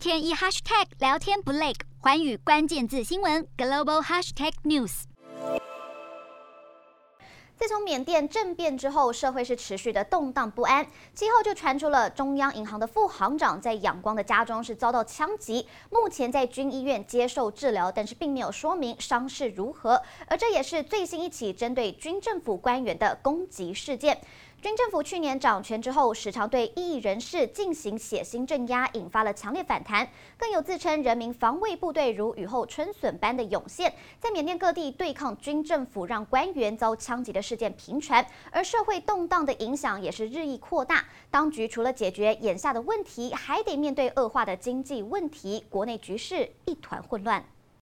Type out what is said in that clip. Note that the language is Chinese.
天一 hashtag 聊天不累，寰宇关键字新闻 global hashtag news。自从缅甸政变之后，社会是持续的动荡不安。其后就传出了中央银行的副行长在仰光的家中是遭到枪击，目前在军医院接受治疗，但是并没有说明伤势如何。而这也是最新一起针对军政府官员的攻击事件。军政府去年掌权之后，时常对异议人士进行血腥镇压，引发了强烈反弹。更有自称人民防卫部队如雨后春笋般的涌现，在缅甸各地对抗军政府，让官员遭枪击的事件频传，而社会动荡的影响也是日益扩大。当局除了解决眼下的问题，还得面对恶化的经济问题，国内局势一团混乱。